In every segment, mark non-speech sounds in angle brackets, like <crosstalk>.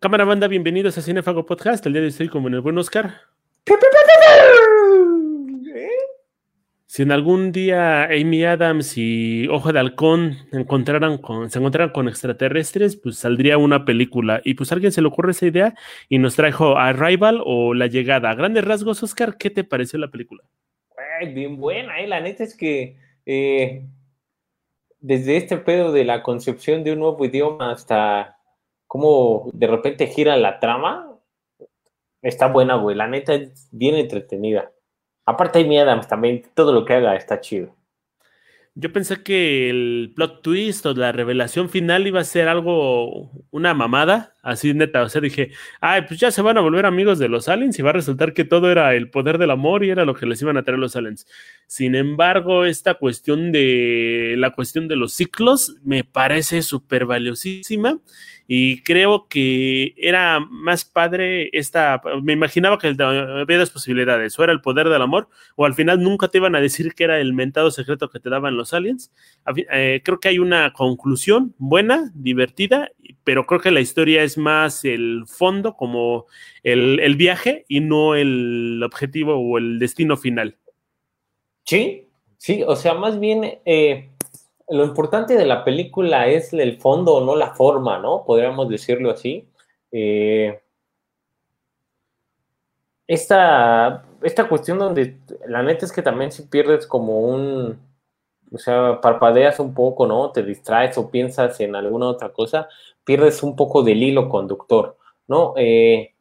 Cámara banda, bienvenidos a Cinefago Podcast. El día de hoy estoy como en el buen Oscar. Si en algún día Amy Adams y Ojo de Halcón encontraran con, se encontraran con extraterrestres, pues saldría una película. Y pues a alguien se le ocurre esa idea y nos trajo Arrival o La Llegada. A grandes rasgos, Oscar, ¿qué te pareció la película? bien buena, eh. La neta es que eh, desde este pedo de la concepción de un nuevo idioma hasta cómo de repente gira la trama, está buena, güey. La neta es bien entretenida. Aparte hay Adams también, todo lo que haga está chido. Yo pensé que el plot twist o la revelación final iba a ser algo, una mamada, así neta. O sea, dije, ay, pues ya se van a volver amigos de los aliens y va a resultar que todo era el poder del amor y era lo que les iban a traer los aliens. Sin embargo, esta cuestión de la cuestión de los ciclos me parece súper valiosísima y creo que era más padre esta, me imaginaba que había dos posibilidades, o era el poder del amor, o al final nunca te iban a decir que era el mentado secreto que te daban los aliens. Eh, creo que hay una conclusión buena, divertida, pero creo que la historia es más el fondo, como el, el viaje, y no el objetivo o el destino final. Sí, sí, o sea, más bien... Eh lo importante de la película es el fondo, no la forma, ¿no? Podríamos decirlo así. Eh, esta, esta cuestión donde la neta es que también si pierdes como un, o sea, parpadeas un poco, ¿no? Te distraes o piensas en alguna otra cosa, pierdes un poco del hilo conductor, ¿no? Eh,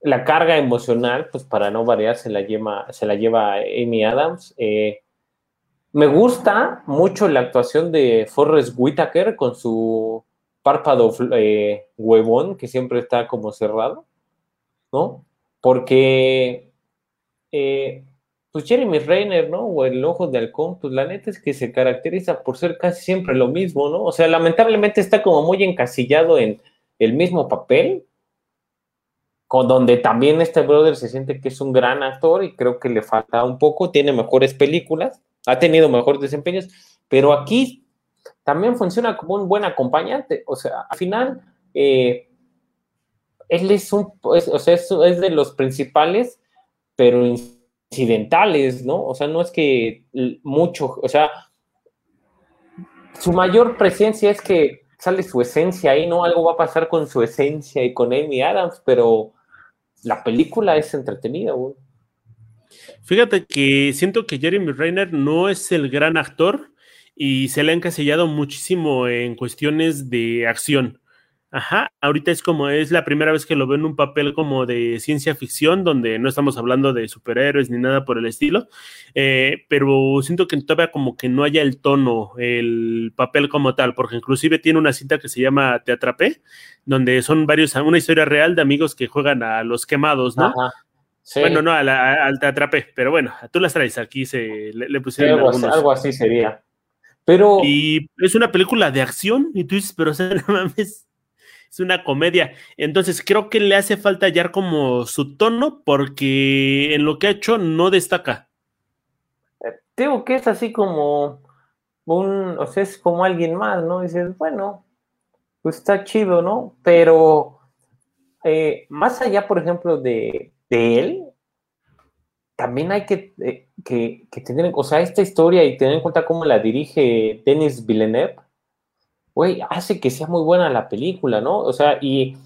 la carga emocional, pues para no variar, se la lleva, se la lleva Amy Adams. Eh, me gusta mucho la actuación de Forrest Whitaker con su párpado eh, huevón que siempre está como cerrado, ¿no? Porque, eh, pues Jeremy Renner, ¿no? O el ojo de halcón, pues la neta es que se caracteriza por ser casi siempre lo mismo, ¿no? O sea, lamentablemente está como muy encasillado en el mismo papel, con donde también este brother se siente que es un gran actor y creo que le falta un poco, tiene mejores películas, ha tenido mejores desempeños, pero aquí también funciona como un buen acompañante. O sea, al final, eh, él es un, o sea, es, de los principales, pero incidentales, ¿no? O sea, no es que mucho, o sea, su mayor presencia es que sale su esencia ahí, ¿no? Algo va a pasar con su esencia y con Amy Adams, pero la película es entretenida, güey. Fíjate que siento que Jeremy Renner no es el gran actor y se le ha encasillado muchísimo en cuestiones de acción. Ajá, ahorita es como es la primera vez que lo veo en un papel como de ciencia ficción, donde no estamos hablando de superhéroes ni nada por el estilo, eh, pero siento que todavía como que no haya el tono, el papel como tal, porque inclusive tiene una cinta que se llama Te Atrapé, donde son varios, una historia real de amigos que juegan a los quemados, ¿no? Bueno, no, al, Te Atrapé, pero bueno, tú las traes, aquí se le, pusieron algo, así sería. Pero... Y es una película de acción, y tú dices, pero o sea, <laughs> no mames es una comedia. Entonces creo que le hace falta hallar como su tono porque en lo que ha hecho no destaca. Digo que es así como un, o sea, es como alguien más, ¿no? Dices, bueno, pues está chido, ¿no? Pero eh, más allá, por ejemplo, de, él, también hay que, eh, que, que, tener, o sea, esta historia y tener en cuenta cómo la dirige Denis Villeneuve, güey, hace que sea muy buena la película, ¿no? O sea, y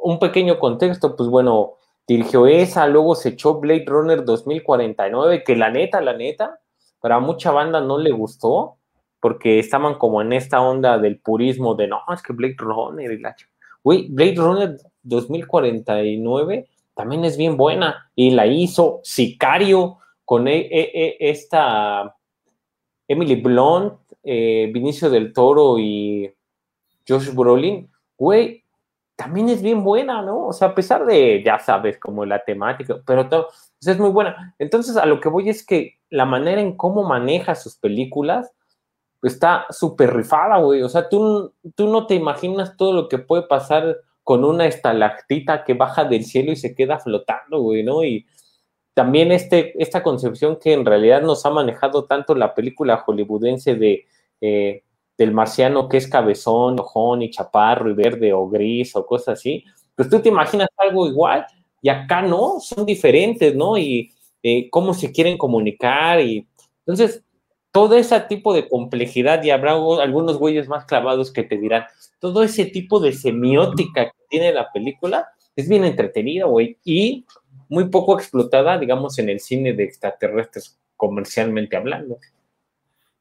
un pequeño contexto, pues bueno, dirigió esa, luego se echó Blade Runner 2049, que la neta, la neta, para mucha banda no le gustó, porque estaban como en esta onda del purismo de, no, es que Blade Runner y la... Güey, Blade Runner 2049 también es bien buena, y la hizo Sicario con e, e, e, esta Emily Blunt, eh, Vinicio del Toro y Josh Brolin, güey, también es bien buena, ¿no? O sea, a pesar de, ya sabes, como la temática, pero todo, es muy buena. Entonces, a lo que voy es que la manera en cómo maneja sus películas está súper rifada, güey. O sea, tú, tú no te imaginas todo lo que puede pasar con una estalactita que baja del cielo y se queda flotando, güey, ¿no? Y también este, esta concepción que en realidad nos ha manejado tanto la película hollywoodense de eh, del marciano que es cabezón, ojón y chaparro y verde o gris o cosas así, pues tú te imaginas algo igual y acá no, son diferentes, ¿no? Y eh, cómo se quieren comunicar y entonces todo ese tipo de complejidad y habrá algunos güeyes más clavados que te dirán, todo ese tipo de semiótica que tiene la película es bien entretenida, güey, y muy poco explotada, digamos, en el cine de extraterrestres comercialmente hablando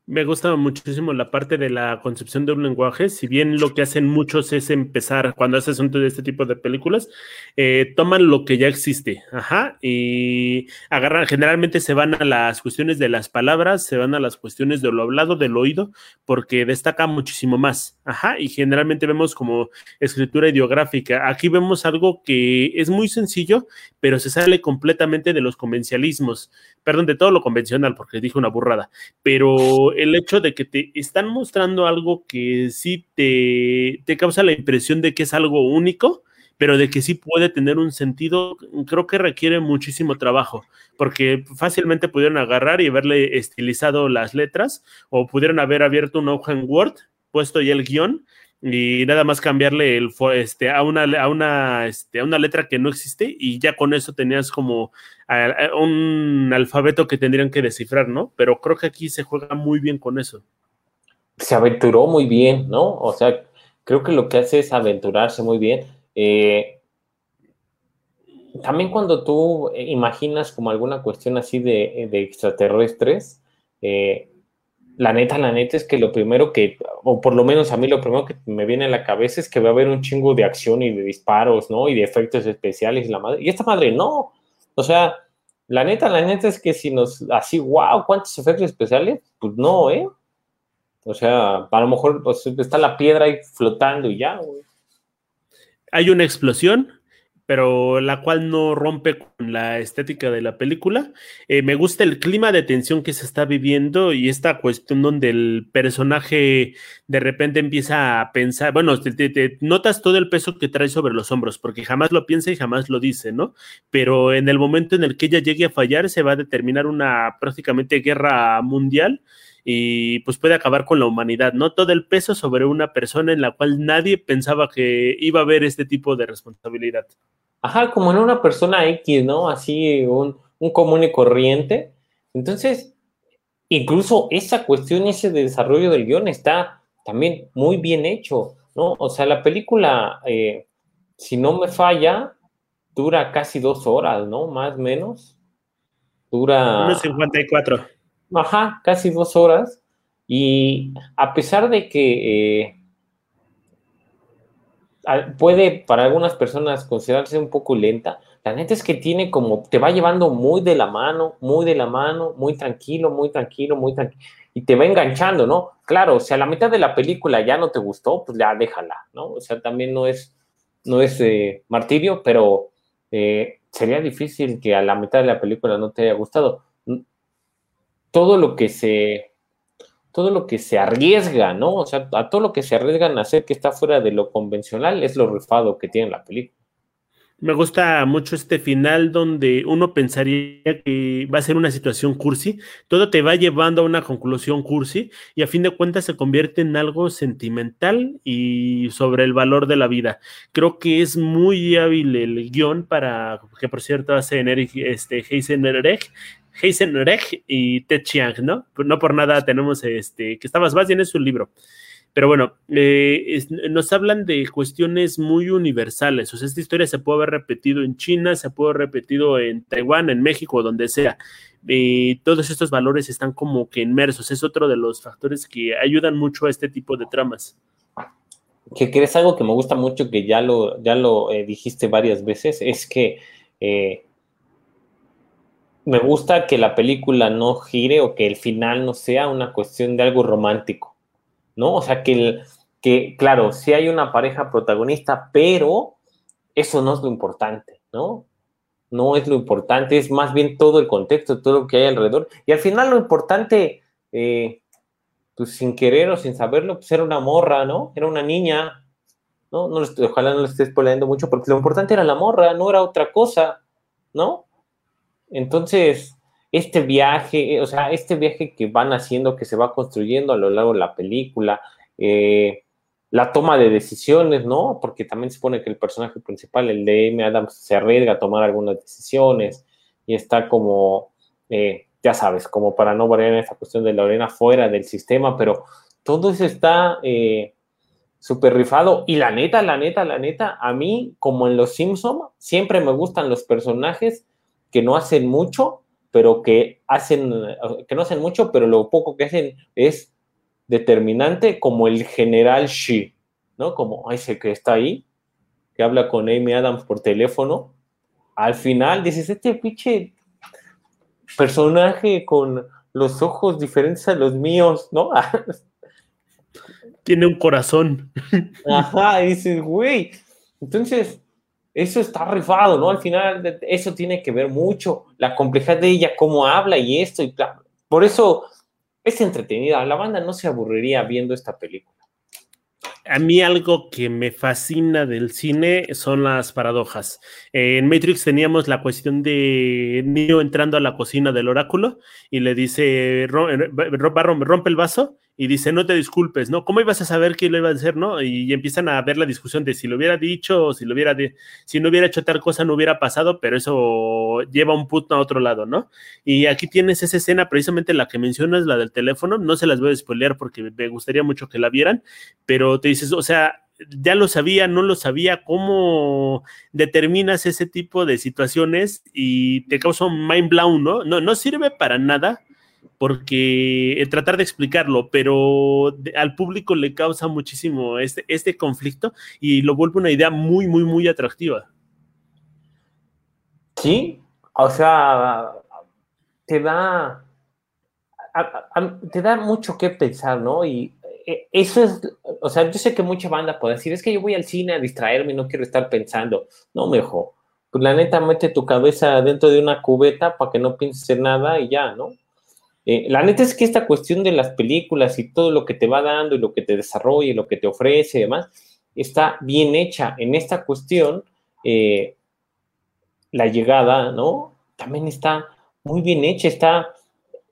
me gusta muchísimo la parte de la concepción de un lenguaje. Si bien lo que hacen muchos es empezar, cuando haces un de este tipo de películas, eh, toman lo que ya existe, ajá, y agarran, generalmente se van a las cuestiones de las palabras, se van a las cuestiones de lo hablado, del oído, porque destaca muchísimo más, ajá, y generalmente vemos como escritura ideográfica. Aquí vemos algo que es muy sencillo, pero se sale completamente de los convencionalismos, perdón, de todo lo convencional, porque dije una burrada, pero el hecho de que te están mostrando algo que sí te, te causa la impresión de que es algo único, pero de que sí puede tener un sentido, creo que requiere muchísimo trabajo, porque fácilmente pudieron agarrar y haberle estilizado las letras, o pudieron haber abierto un hoja en Word, puesto ya el guion, y nada más cambiarle el este a una a una este, a una letra que no existe y ya con eso tenías como un alfabeto que tendrían que descifrar, ¿no? Pero creo que aquí se juega muy bien con eso. Se aventuró muy bien, ¿no? O sea, creo que lo que hace es aventurarse muy bien. Eh, también cuando tú imaginas como alguna cuestión así de, de extraterrestres, eh, la neta, la neta es que lo primero que, o por lo menos a mí lo primero que me viene a la cabeza es que va a haber un chingo de acción y de disparos, ¿no? Y de efectos especiales y la madre. Y esta madre no. O sea, la neta, la neta es que si nos, así, wow, ¿cuántos efectos especiales? Pues no, ¿eh? O sea, a lo mejor pues, está la piedra ahí flotando y ya, güey. Hay una explosión, pero la cual no rompe con la estética de la película. Eh, me gusta el clima de tensión que se está viviendo y esta cuestión donde el personaje de repente empieza a pensar, bueno, te, notas todo el peso que trae sobre los hombros, porque jamás lo piensa y jamás lo dice, ¿no? Pero en el momento en el que ella llegue a fallar, se va a determinar una prácticamente guerra mundial y pues puede acabar con la humanidad, ¿no? Todo el peso sobre una persona en la cual nadie pensaba que iba a haber este tipo de responsabilidad. Ajá, como en una persona X, ¿no? Así, un, común y corriente. Entonces, incluso esa cuestión, ese desarrollo del guion está también muy bien hecho, ¿no? O sea, la película, eh, si no me falla, dura casi dos horas, ¿no? Más o menos. Dura... 54. Ajá, casi dos horas. Y a pesar de que eh, puede para algunas personas considerarse un poco lenta. La neta es que tiene como, te va llevando muy de la mano, muy de la mano, muy tranquilo, muy tranquilo, muy tranquilo, y te va enganchando, ¿no? Claro, si a la mitad de la película ya no te gustó, pues ya déjala, ¿no? O sea, también no es, no es eh, martirio, pero eh, sería difícil que a la mitad de la película no te haya gustado. Todo lo que se todo lo que se arriesga, ¿no? O sea, a todo lo que se arriesgan a hacer que está fuera de lo convencional es lo rifado que tiene la película. Me gusta mucho este final donde uno pensaría que va a ser una situación cursi, todo te va llevando a una conclusión cursi y a fin de cuentas se convierte en algo sentimental y sobre el valor de la vida. Creo que es muy hábil el guion para, que por cierto hace Eric, este, Heisenberg, Heisenberg y Ted Chiang, ¿no? No por nada tenemos este, que está más bien es un libro. Pero bueno, eh, nos hablan de cuestiones muy universales. O sea, esta historia se puede haber repetido en China, se puede haber repetido en Taiwán, en México, donde sea. Y todos estos valores están como que inmersos. Es otro de los factores que ayudan mucho a este tipo de tramas. Que crees algo que me gusta mucho, que ya lo, ya lo eh, dijiste varias veces, es que eh, me gusta que la película no gire o que el final no sea una cuestión de algo romántico, ¿no? O sea, que, el, que claro, sí hay una pareja protagonista, pero eso no es lo importante, ¿no? No es lo importante, es más bien todo el contexto, todo lo que hay alrededor. Y al final lo importante, eh, pues sin querer o sin saberlo, pues era una morra, ¿no? Era una niña, ¿no? no ojalá no lo estés spoileando mucho, porque lo importante era la morra, no era otra cosa, ¿no? Entonces, este viaje, o sea, este viaje que van haciendo, que se va construyendo a lo largo de la película, eh, la toma de decisiones, ¿no? Porque también se supone que el personaje principal, el de Amy Adams, se arriesga a tomar algunas decisiones y está como, eh, ya sabes, como para no variar en esa cuestión de Lorena fuera del sistema, pero todo eso está eh, súper rifado. Y la neta, la neta, la neta, a mí, como en Los Simpson, siempre me gustan los personajes que no hacen mucho, pero que hacen, que no hacen mucho, pero lo poco que hacen es determinante, como el general Shi, ¿no? Como ese que está ahí, que habla con Amy Adams por teléfono. Al final dices, este pinche personaje con los ojos diferentes a los míos, ¿no? Tiene un corazón. Ajá, dices, güey. Entonces, eso está rifado, ¿no? Al final, eso tiene que ver mucho, la complejidad de ella, cómo habla y esto, y por eso es entretenida. La banda no se aburriría viendo esta película. A mí algo que me fascina del cine son las paradojas. en Matrix teníamos la cuestión de Neo entrando a la cocina del oráculo y le dice, rompe el vaso y dice, no te disculpes, ¿no? ¿Cómo ibas a saber que lo iba a hacer, no? Y empiezan a ver la discusión de si lo hubiera dicho o si lo hubiera, si no hubiera hecho tal cosa no hubiera pasado, pero eso lleva un punto a otro lado, ¿no? Y aquí tienes esa escena, precisamente la que mencionas, la del teléfono, no se las voy a spoilear porque me gustaría mucho que la vieran, pero te dices, o sea, ya lo sabía, no lo sabía, cómo determinas ese tipo de situaciones y te causa un mind blown, ¿no? No, no sirve para nada porque tratar de explicarlo, pero al público le causa muchísimo este, este conflicto y lo vuelve una idea muy, muy, muy atractiva. Sí, o sea, te da, te da mucho que pensar, ¿no? Y e, eso es, o sea, yo sé que mucha banda puede decir, es que yo voy al cine a distraerme no quiero estar pensando. No, mejor. Pues la neta, mete tu cabeza dentro de una cubeta para que no pienses en nada y ya, ¿no? Eh, la neta es que esta cuestión de las películas y todo lo que te va dando y lo que te desarrolla y lo que te ofrece y demás, está bien hecha. En esta cuestión, eh, la llegada, ¿no? También está muy bien hecha, está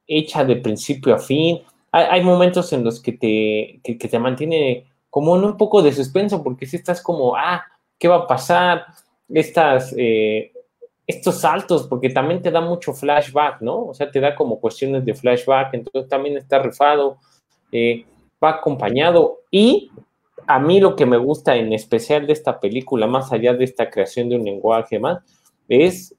hecha de principio a fin. Hay, momentos en los que te, que, te mantiene como en un poco de suspenso, porque si estás como, ah, ¿qué va a pasar? Estas, eh, estos saltos, porque también te da mucho flashback, ¿no? O sea, te da como cuestiones de flashback, entonces también está rifado, eh, va acompañado. Y a mí lo que me gusta en especial de esta película, más allá de esta creación de un lenguaje más, es,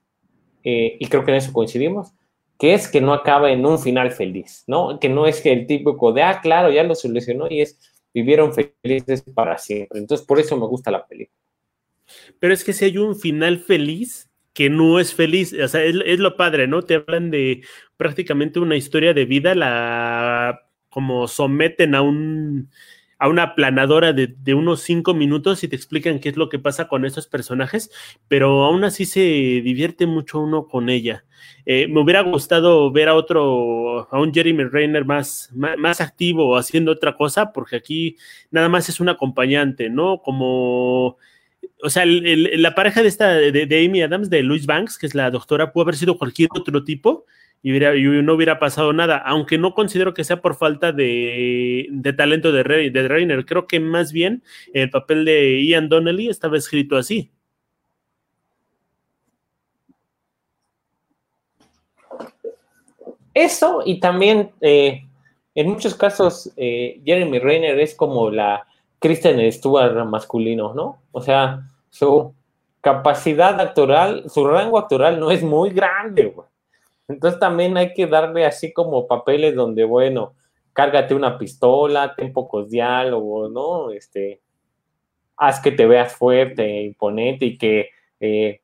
eh, y creo que en eso coincidimos, que es que no acaba en un final feliz, ¿no? Que no es que el típico de, ah, claro, ya lo solucionó y es, vivieron felices para siempre. Entonces, por eso me gusta la película. Pero es que si hay un final feliz, que no es feliz, o sea, es, lo padre, ¿no? Te hablan de prácticamente una historia de vida, la como someten a un a una planadora de, unos cinco minutos y te explican qué es lo que pasa con esos personajes, pero aún así se divierte mucho uno con ella. Eh, me hubiera gustado ver a otro, a un Jeremy más, más, más, activo haciendo otra cosa, porque aquí nada más es un acompañante, ¿no? Como o sea, la pareja de esta, de, Amy Adams, de Louis Banks, que es la doctora, pudo haber sido cualquier otro tipo y, no hubiera pasado nada, aunque no considero que sea por falta de, talento de, de Reiner. Creo que más bien el papel de Ian Donnelly estaba escrito así. Eso, y también eh, en muchos casos, eh, Jeremy Reiner es como la Kristen Stewart masculino, ¿no? O sea, su capacidad actoral, su rango actoral no es muy grande, güey. Entonces también hay que darle así como papeles donde, bueno, cárgate una pistola, ten pocos diálogos, ¿no? Este, haz que te veas fuerte, imponente y que eh,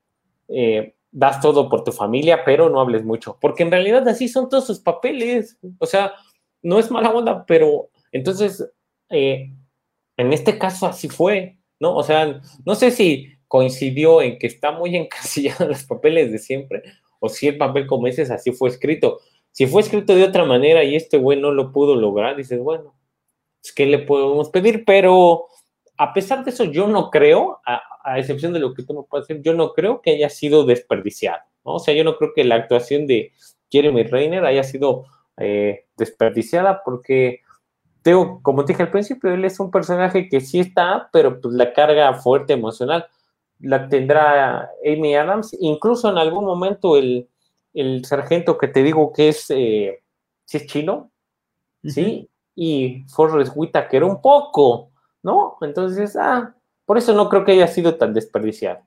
eh, das todo por tu familia, pero no hables mucho. Porque en realidad así son todos sus papeles. O sea, no es mala onda, pero entonces eh, en este caso así fue, ¿no? O sea, no sé si coincidió en que está muy <laughs> encasillado en los papeles de siempre, o si el papel, como dices, así fue escrito. Si fue escrito de otra manera y este güey no lo pudo lograr, dices, bueno, es que le podemos pedir, pero a pesar de eso, yo no creo, a, excepción de lo que tú me puedes decir, yo no creo que haya sido desperdiciado, ¿no? O sea, yo no creo que la actuación de Jeremy Reiner haya sido eh, desperdiciada porque Teo, como te dije al principio, él es un personaje que sí está, pero pues la carga fuerte emocional la tendrá Amy Adams. Incluso en algún momento el, sargento que te digo que es, eh, es chino, ¿sí? Y Forrest Whitaker un poco, ¿no? Entonces, ah, por eso no creo que haya sido tan desperdiciado.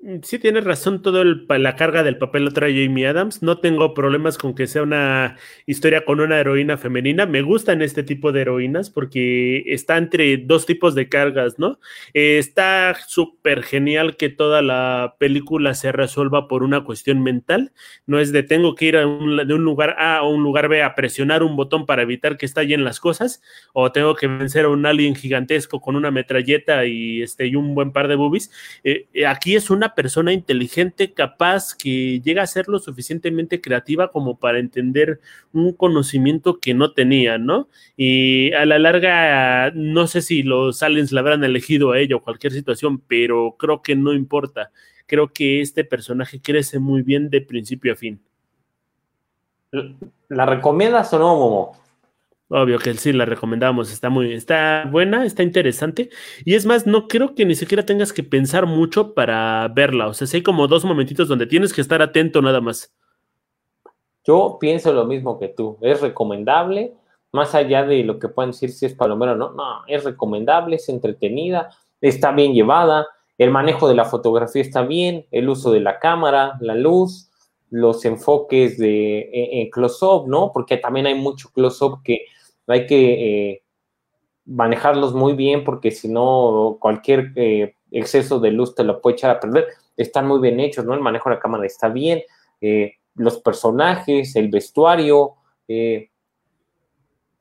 Mm, sí, tienes razón, todo la carga del papel lo trae Amy Adams. No tengo problemas con que sea una historia con una heroína femenina. Me gustan este tipo de heroínas porque está entre dos tipos de cargas, ¿no? Está súper genial que toda la película se resuelva por una cuestión mental. No es de tengo que ir de un lugar A a un lugar B a presionar un botón para evitar que estallen las cosas, o tengo que vencer a un alien gigantesco con una metralleta y, este, y un buen par de boobies. Eh, eh, aquí es una persona inteligente, capaz, que llega a ser lo suficientemente creativa como para entender un conocimiento que no tenía, ¿no? Y a la larga, no sé si los aliens la habrán elegido a ella o cualquier situación, pero creo que no importa. Creo que este personaje crece muy bien de principio a fin. ¿La recomiendas o no, Momo? Obvio que sí la recomendamos, está muy, está buena, está interesante. Y es más, no creo que ni siquiera tengas que pensar mucho para verla. O sea, si hay como dos momentitos donde tienes que estar atento nada más. Yo pienso lo mismo que tú. Es recomendable, más allá de lo que puedan decir si es palomero o no. No, es recomendable, es entretenida, está bien llevada, el manejo de la fotografía está bien, el uso de la cámara, la luz, los enfoques de en close-up, ¿no? Porque también hay mucho close-up que hay que eh, manejarlos muy bien porque si no, cualquier eh, exceso de luz te lo puede echar a perder. Están muy bien hechos, ¿no? El manejo de la cámara está bien, eh, los personajes, el vestuario,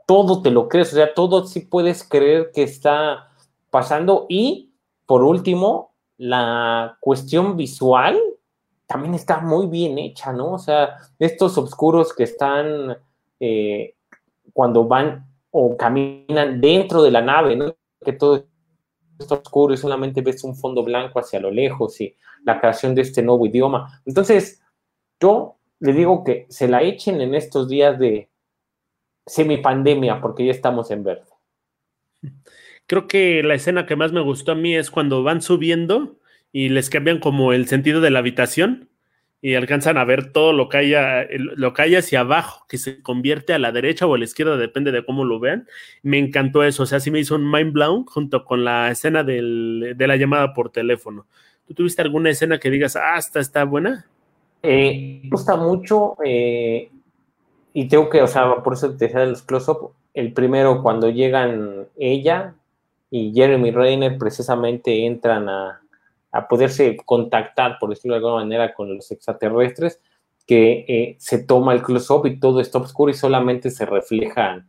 todo te lo crees, o sea, todo sí puedes creer que está pasando. Y, por último, la cuestión visual también está muy bien hecha, ¿no? O sea, estos oscuros que están cuando van o caminan dentro de la nave, ¿no? Que todo está oscuro y solamente ves un fondo blanco hacia lo lejos y la creación de este nuevo idioma. Entonces, yo le digo que se la echen en estos días de semipandemia, porque ya estamos en verde. Creo que la escena que más me gustó a mí es cuando van subiendo y les cambian como el sentido de la habitación y alcanzan a ver todo lo que haya, lo que hay hacia abajo, que se convierte a la derecha o a la izquierda, depende de cómo lo vean. Me encantó eso, o sea, sí me hizo un mind blown junto con la escena de la llamada por teléfono. ¿Tú tuviste alguna escena que digas, ah, esta está buena? Eh, me gusta mucho eh, y tengo que, o sea, por eso te decía de los close-up. El primero, cuando llegan ella y Jeremy Renner, precisamente entran a, a poderse contactar, por decirlo de alguna manera, con los extraterrestres, que eh, se toma el close-up y todo está oscuro y solamente se refleja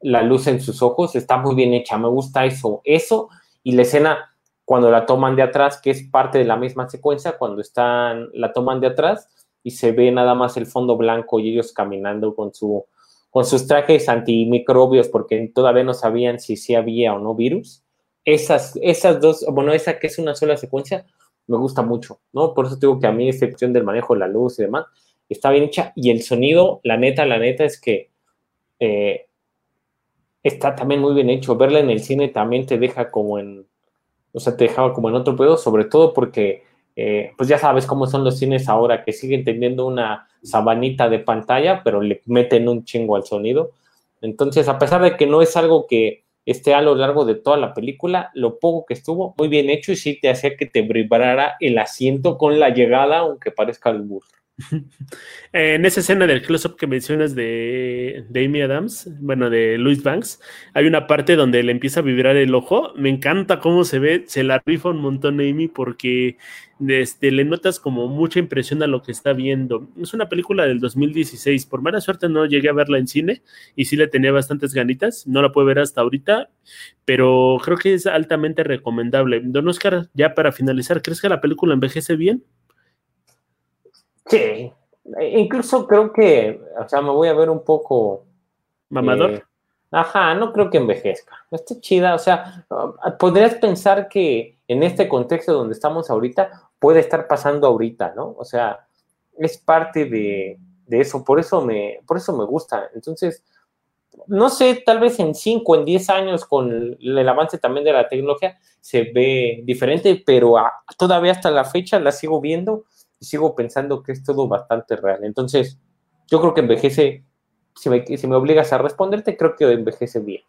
la luz en sus ojos. Está muy bien hecha, me gusta eso. Eso y la escena cuando la toman de atrás, que es parte de la misma secuencia, cuando están, la toman de atrás y se ve nada más el fondo blanco y ellos caminando con su con sus trajes antimicrobios porque todavía no sabían si sí había o no virus esas, esas dos, bueno, esa que es una sola secuencia, me gusta mucho, ¿no? Por eso digo que a mí esta cuestión del manejo de la luz y demás está bien hecha. Y el sonido, la neta, la neta es que eh, está también muy bien hecho. Verla en el cine también te deja como en, o sea, te dejaba como en otro pedo, sobre todo porque, eh, pues ya sabes cómo son los cines ahora, que siguen teniendo una sabanita de pantalla, pero le meten un chingo al sonido. Entonces, a pesar de que no es algo que esté a lo largo de toda la película, lo poco que estuvo, muy bien hecho y sí te hacía que te vibrara el asiento con la llegada, aunque parezca el burro. En esa escena del close-up que mencionas de, de, Amy Adams, bueno, de Louis Banks, hay una parte donde le empieza a vibrar el ojo. Me encanta cómo se ve, se la rifa un montón Amy porque este, le notas como mucha impresión a lo que está viendo. Es una película del 2016, por mala suerte no llegué a verla en cine y sí le tenía bastantes ganitas, no la puedo ver hasta ahorita, pero creo que es altamente recomendable. Don Oscar, ya para finalizar, ¿crees que la película envejece bien? Sí, incluso creo que, o sea, me voy a ver un poco... Mamador. Eh, ajá, no creo que envejezca. Está chida, o sea, podrías pensar que en este contexto donde estamos ahorita puede estar pasando ahorita, ¿no? O sea, es parte de, eso, por eso me, por eso me gusta. Entonces, no sé, tal vez en 5, en 10 años con el avance también de la tecnología se ve diferente, pero todavía hasta la fecha la sigo viendo y sigo pensando que es todo bastante real. Entonces, yo creo que envejece, si me, obligas a responderte, creo que envejece bien.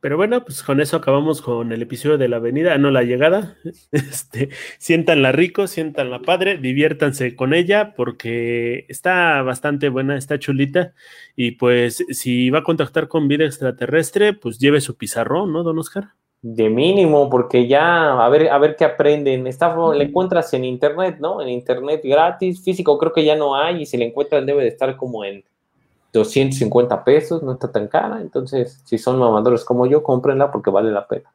Pero bueno, pues con eso acabamos con el episodio de la avenida, no la llegada. <laughs> Este, siéntanla rico, siéntanla padre, diviértanse con ella porque está bastante buena, está chulita. Y pues si va a contactar con vida extraterrestre, pues lleve su pizarrón, ¿no, don Oscar? De mínimo, porque ya a ver, a ver qué aprenden. Está, le encuentras en internet, ¿no? En internet gratis, físico creo que ya no hay, y si le encuentran debe de estar como en 250 pesos, no está tan cara. Entonces, si son mamadores como yo, cómprenla porque vale la pena.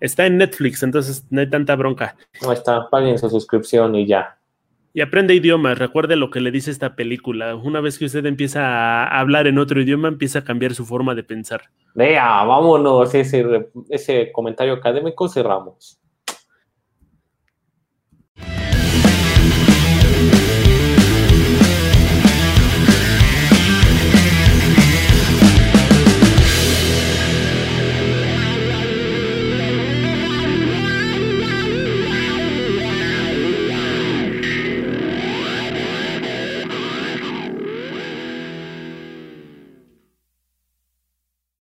Está en Netflix, entonces no hay tanta bronca. No está, paguen su suscripción y ya. Y aprende idiomas, recuerde lo que le dice esta película. Una vez que usted empieza a hablar en otro idioma, empieza a cambiar su forma de pensar. Vea, vámonos, ese, ese comentario académico cerramos.